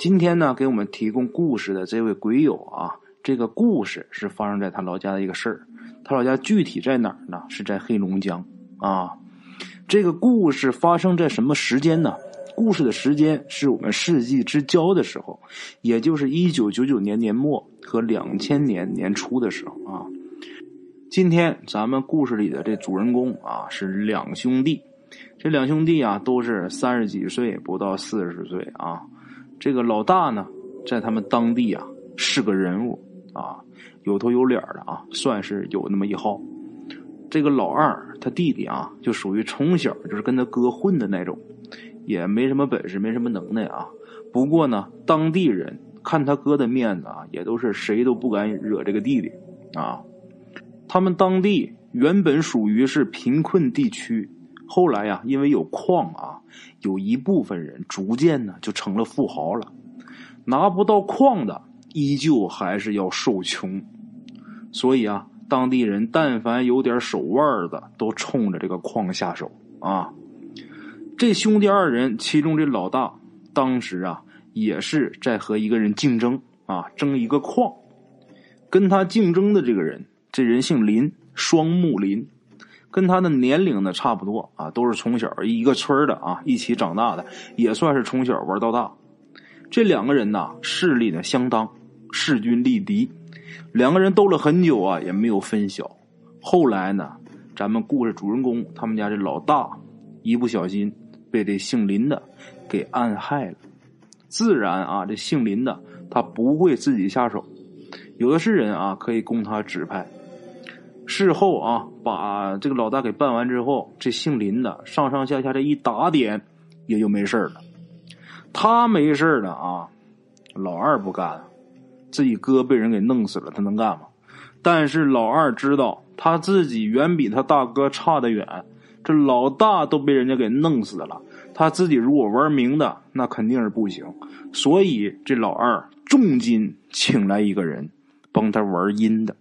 今天呢，给我们提供故事的这位鬼友啊，这个故事是发生在他老家的一个事儿。他老家具体在哪儿呢？是在黑龙江啊。这个故事发生在什么时间呢？故事的时间是我们世纪之交的时候，也就是一九九九年年末和两千年年初的时候啊。今天咱们故事里的这主人公啊是两兄弟，这两兄弟啊都是三十几岁不到四十岁啊。这个老大呢，在他们当地啊是个人物啊，有头有脸的啊，算是有那么一号。这个老二他弟弟啊，就属于从小就是跟他哥混的那种。也没什么本事，没什么能耐啊。不过呢，当地人看他哥的面子啊，也都是谁都不敢惹这个弟弟啊。他们当地原本属于是贫困地区，后来呀，因为有矿啊，有一部分人逐渐呢就成了富豪了。拿不到矿的，依旧还是要受穷。所以啊，当地人但凡有点手腕的，都冲着这个矿下手啊。这兄弟二人，其中这老大当时啊，也是在和一个人竞争啊，争一个矿。跟他竞争的这个人，这人姓林，双木林，跟他的年龄呢差不多啊，都是从小一个村的啊，一起长大的，也算是从小玩到大。这两个人呐，势力呢相当，势均力敌。两个人斗了很久啊，也没有分晓。后来呢，咱们故事主人公他们家这老大一不小心。被这姓林的给暗害了，自然啊，这姓林的他不会自己下手，有的是人啊可以供他指派。事后啊，把这个老大给办完之后，这姓林的上上下下这一打点，也就没事了。他没事了啊，老二不干，自己哥被人给弄死了，他能干吗？但是老二知道他自己远比他大哥差得远。这老大都被人家给弄死了，他自己如果玩明的，那肯定是不行。所以这老二重金请来一个人帮他玩阴的。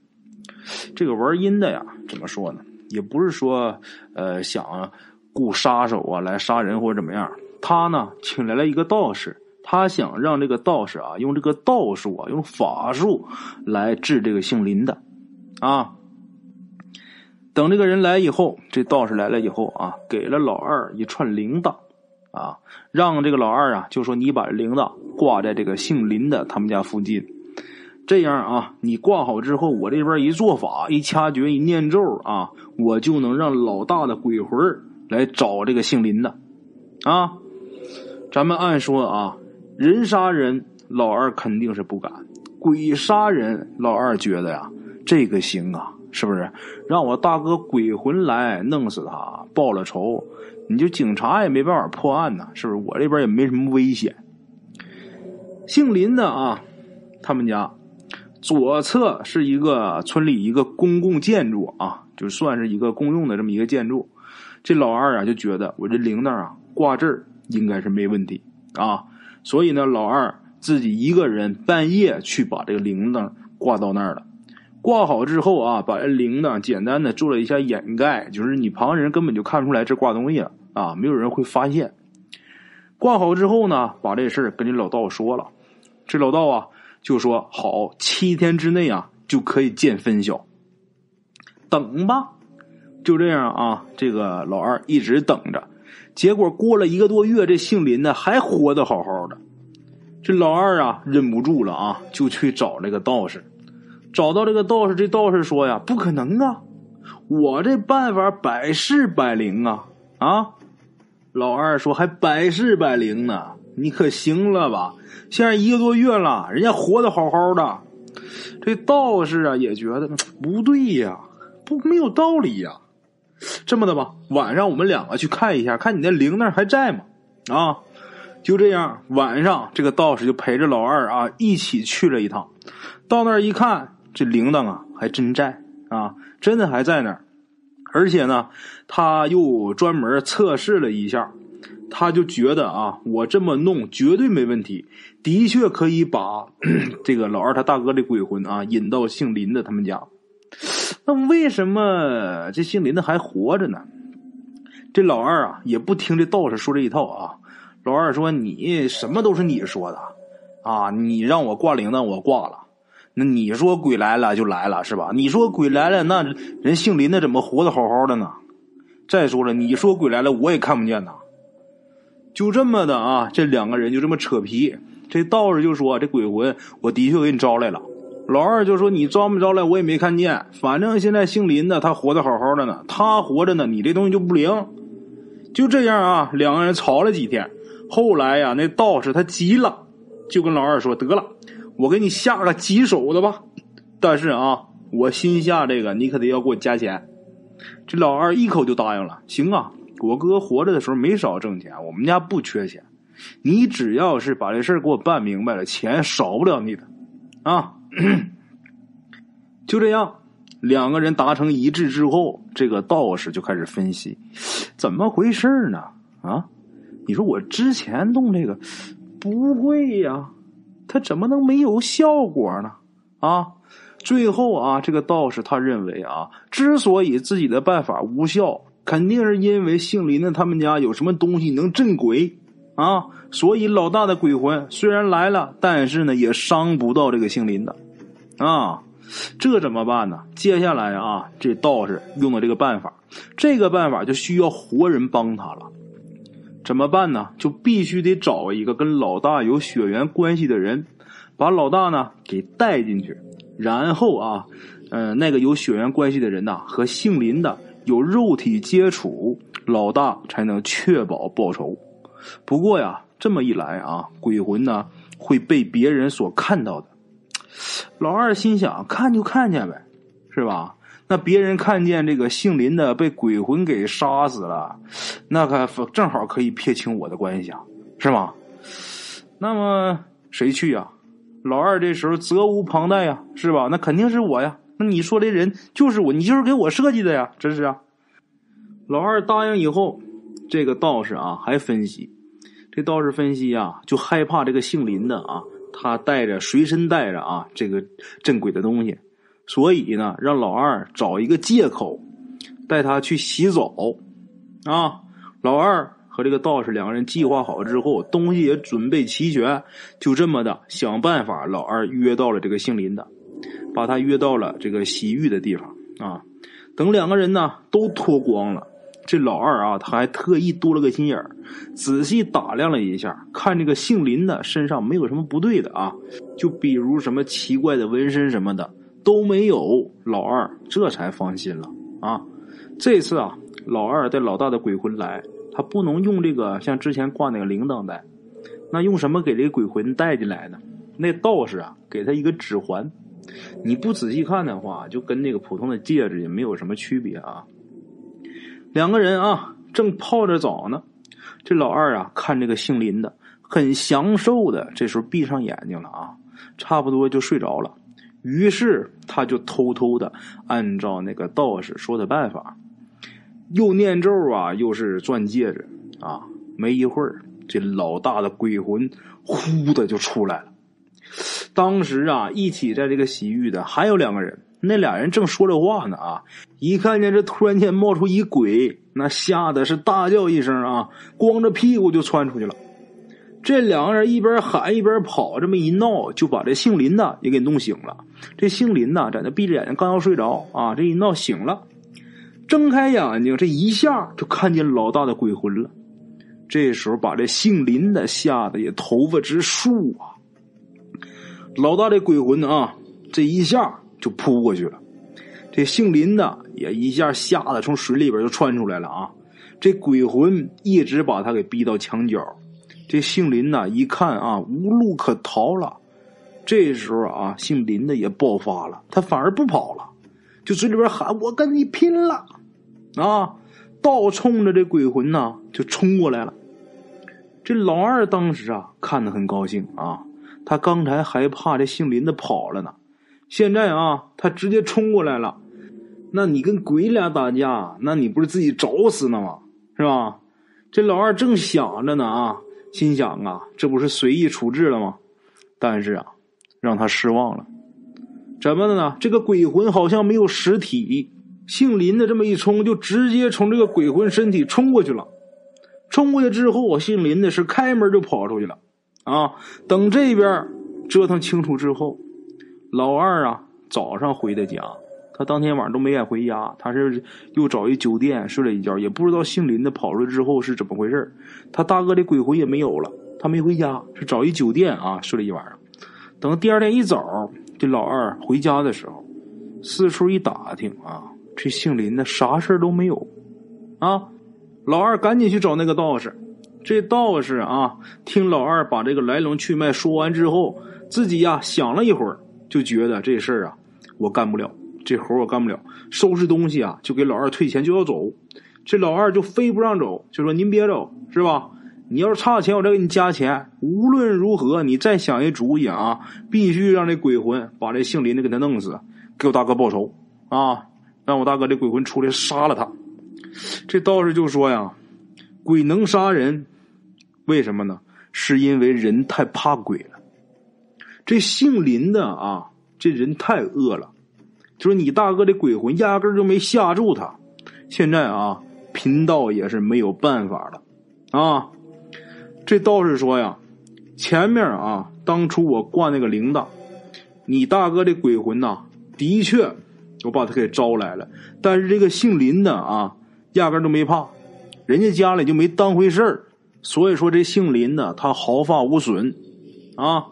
这个玩阴的呀，怎么说呢？也不是说呃想雇杀手啊来杀人或者怎么样。他呢请来了一个道士，他想让这个道士啊用这个道术啊用法术来治这个姓林的啊。等这个人来以后，这道士来了以后啊，给了老二一串铃铛，啊，让这个老二啊，就说你把铃铛挂在这个姓林的他们家附近，这样啊，你挂好之后，我这边一做法，一掐诀，一念咒啊，我就能让老大的鬼魂来找这个姓林的，啊，咱们按说啊，人杀人，老二肯定是不敢；鬼杀人，老二觉得呀，这个行啊。是不是让我大哥鬼魂来弄死他，报了仇，你就警察也没办法破案呢？是不是？我这边也没什么危险。姓林的啊，他们家左侧是一个村里一个公共建筑啊，就算是一个公用的这么一个建筑。这老二啊就觉得我这铃铛啊挂这儿应该是没问题啊，所以呢，老二自己一个人半夜去把这个铃铛挂到那儿了。挂好之后啊，把这铃铛简单的做了一下掩盖，就是你旁人根本就看不出来这挂东西了啊，没有人会发现。挂好之后呢，把这事跟这老道说了，这老道啊就说好，七天之内啊就可以见分晓。等吧，就这样啊，这个老二一直等着，结果过了一个多月，这姓林的还活得好好的。这老二啊忍不住了啊，就去找这个道士。找到这个道士，这道士说呀：“不可能啊，我这办法百试百灵啊！”啊，老二说：“还百试百灵呢？你可行了吧？现在一个多月了，人家活得好好的。”这道士啊也觉得不对呀，不没有道理呀。这么的吧，晚上我们两个去看一下，看你那铃铛还在吗？啊，就这样，晚上这个道士就陪着老二啊一起去了一趟，到那儿一看。这铃铛啊，还真在啊，真的还在那儿，而且呢，他又专门测试了一下，他就觉得啊，我这么弄绝对没问题，的确可以把 这个老二他大哥的鬼魂啊引到姓林的他们家。那为什么这姓林的还活着呢？这老二啊，也不听这道士说这一套啊。老二说：“你什么都是你说的，啊！你让我挂铃铛，我挂了。那你说鬼来了就来了是吧？你说鬼来了，那人姓林的怎么活得好好的呢？再说了，你说鬼来了，我也看不见呐。就这么的啊，这两个人就这么扯皮。这道士就说：“这鬼魂，我的确给你招来了。”老二就说：“你招没招来，我也没看见。反正现在姓林的他活得好好的呢，他活着呢，你这东西就不灵。”就这样啊，两个人吵了几天。后来呀，那道士他急了，就跟老二说：“得了，我给你下个棘手的吧。但是啊，我新下这个，你可得要给我加钱。”这老二一口就答应了：“行啊，我哥活着的时候没少挣钱，我们家不缺钱。你只要是把这事儿给我办明白了，钱少不了你的。”啊，就这样，两个人达成一致之后，这个道士就开始分析，怎么回事呢？啊？你说我之前弄这个不会呀，他怎么能没有效果呢？啊，最后啊，这个道士他认为啊，之所以自己的办法无效，肯定是因为姓林的他们家有什么东西能镇鬼啊，所以老大的鬼魂虽然来了，但是呢也伤不到这个姓林的啊，这怎么办呢？接下来啊，这道士用的这个办法，这个办法就需要活人帮他了。怎么办呢？就必须得找一个跟老大有血缘关系的人，把老大呢给带进去，然后啊，嗯，那个有血缘关系的人呐和姓林的有肉体接触，老大才能确保报仇。不过呀，这么一来啊，鬼魂呢会被别人所看到的。老二心想，看就看见呗，是吧？那别人看见这个姓林的被鬼魂给杀死了，那可正好可以撇清我的关系啊，是吗？那么谁去呀？老二这时候责无旁贷呀，是吧？那肯定是我呀。那你说这人就是我，你就是给我设计的呀，这是啊。老二答应以后，这个道士啊还分析，这道士分析呀，就害怕这个姓林的啊，他带着随身带着啊这个镇鬼的东西。所以呢，让老二找一个借口，带他去洗澡，啊，老二和这个道士两个人计划好之后，东西也准备齐全，就这么的想办法，老二约到了这个姓林的，把他约到了这个洗浴的地方啊。等两个人呢都脱光了，这老二啊，他还特意多了个心眼儿，仔细打量了一下，看这个姓林的身上没有什么不对的啊，就比如什么奇怪的纹身什么的。都没有，老二这才放心了啊！这次啊，老二带老大的鬼魂来，他不能用这个像之前挂那个铃铛带，那用什么给这个鬼魂带进来呢？那道士啊，给他一个指环，你不仔细看的话，就跟那个普通的戒指也没有什么区别啊。两个人啊，正泡着澡呢，这老二啊，看这个姓林的很享受的，这时候闭上眼睛了啊，差不多就睡着了。于是他就偷偷的按照那个道士说的办法，又念咒啊，又是钻戒指啊。没一会儿，这老大的鬼魂呼的就出来了。当时啊，一起在这个洗浴的还有两个人，那俩人正说着话呢啊，一看见这突然间冒出一鬼，那吓得是大叫一声啊，光着屁股就窜出去了。这两个人一边喊一边跑，这么一闹，就把这姓林的也给弄醒了。这姓林的在那闭着眼睛，刚要睡着啊，这一闹醒了，睁开眼睛，这一下就看见老大的鬼魂了。这时候把这姓林的吓得也头发直竖啊。老大这鬼魂啊，这一下就扑过去了。这姓林的也一下吓得从水里边就窜出来了啊。这鬼魂一直把他给逼到墙角。这姓林呐，一看啊，无路可逃了。这时候啊，姓林的也爆发了，他反而不跑了，就嘴里边喊：“我跟你拼了！”啊，倒冲着这鬼魂呐就冲过来了。这老二当时啊，看得很高兴啊，他刚才还怕这姓林的跑了呢，现在啊，他直接冲过来了。那你跟鬼俩打架，那你不是自己找死呢吗？是吧？这老二正想着呢啊。心想啊，这不是随意处置了吗？但是啊，让他失望了。怎么的呢？这个鬼魂好像没有实体，姓林的这么一冲，就直接从这个鬼魂身体冲过去了。冲过去之后，我姓林的是开门就跑出去了。啊，等这边折腾清楚之后，老二啊早上回的家，他当天晚上都没敢回家，他是又找一酒店睡了一觉，也不知道姓林的跑出来之后是怎么回事他大哥的鬼魂也没有了，他没回家，是找一酒店啊睡了一晚上。等第二天一早，这老二回家的时候，四处一打听啊，这姓林的啥事都没有啊。老二赶紧去找那个道士。这道士啊，听老二把这个来龙去脉说完之后，自己呀想了一会儿，就觉得这事儿啊，我干不了，这活我干不了。收拾东西啊，就给老二退钱就要走。这老二就非不让走，就说您别走，是吧？你要是差钱，我再给你加钱。无论如何，你再想一主意啊，必须让这鬼魂把这姓林的给他弄死，给我大哥报仇啊！让我大哥这鬼魂出来杀了他。这道士就说呀：“鬼能杀人，为什么呢？是因为人太怕鬼了。这姓林的啊，这人太恶了。就是你大哥的鬼魂压根就没吓住他。现在啊，贫道也是没有办法了啊。”这道士说呀，前面啊，当初我挂那个铃铛，你大哥的鬼魂呐，的确，我把他给招来了。但是这个姓林的啊，压根都没怕，人家家里就没当回事儿。所以说这姓林的他毫发无损啊。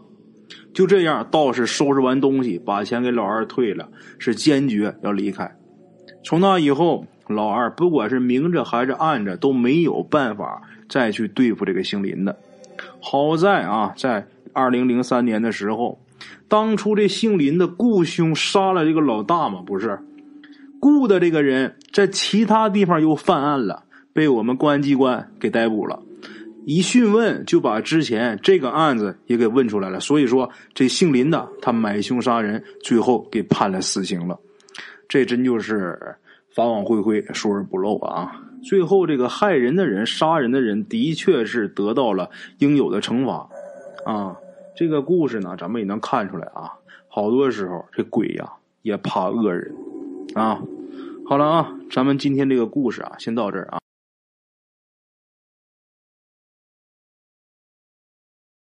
就这样，道士收拾完东西，把钱给老二退了，是坚决要离开。从那以后，老二不管是明着还是暗着，都没有办法。再去对付这个姓林的，好在啊，在二零零三年的时候，当初这姓林的雇凶杀了这个老大嘛，不是雇的这个人在其他地方又犯案了，被我们公安机关给逮捕了。一讯问就把之前这个案子也给问出来了，所以说这姓林的他买凶杀人，最后给判了死刑了。这真就是法网恢恢，疏而不漏啊。最后，这个害人的人、杀人的人，的确是得到了应有的惩罚，啊，这个故事呢，咱们也能看出来啊，好多时候这鬼呀也怕恶人，啊，好了啊，咱们今天这个故事啊，先到这儿啊。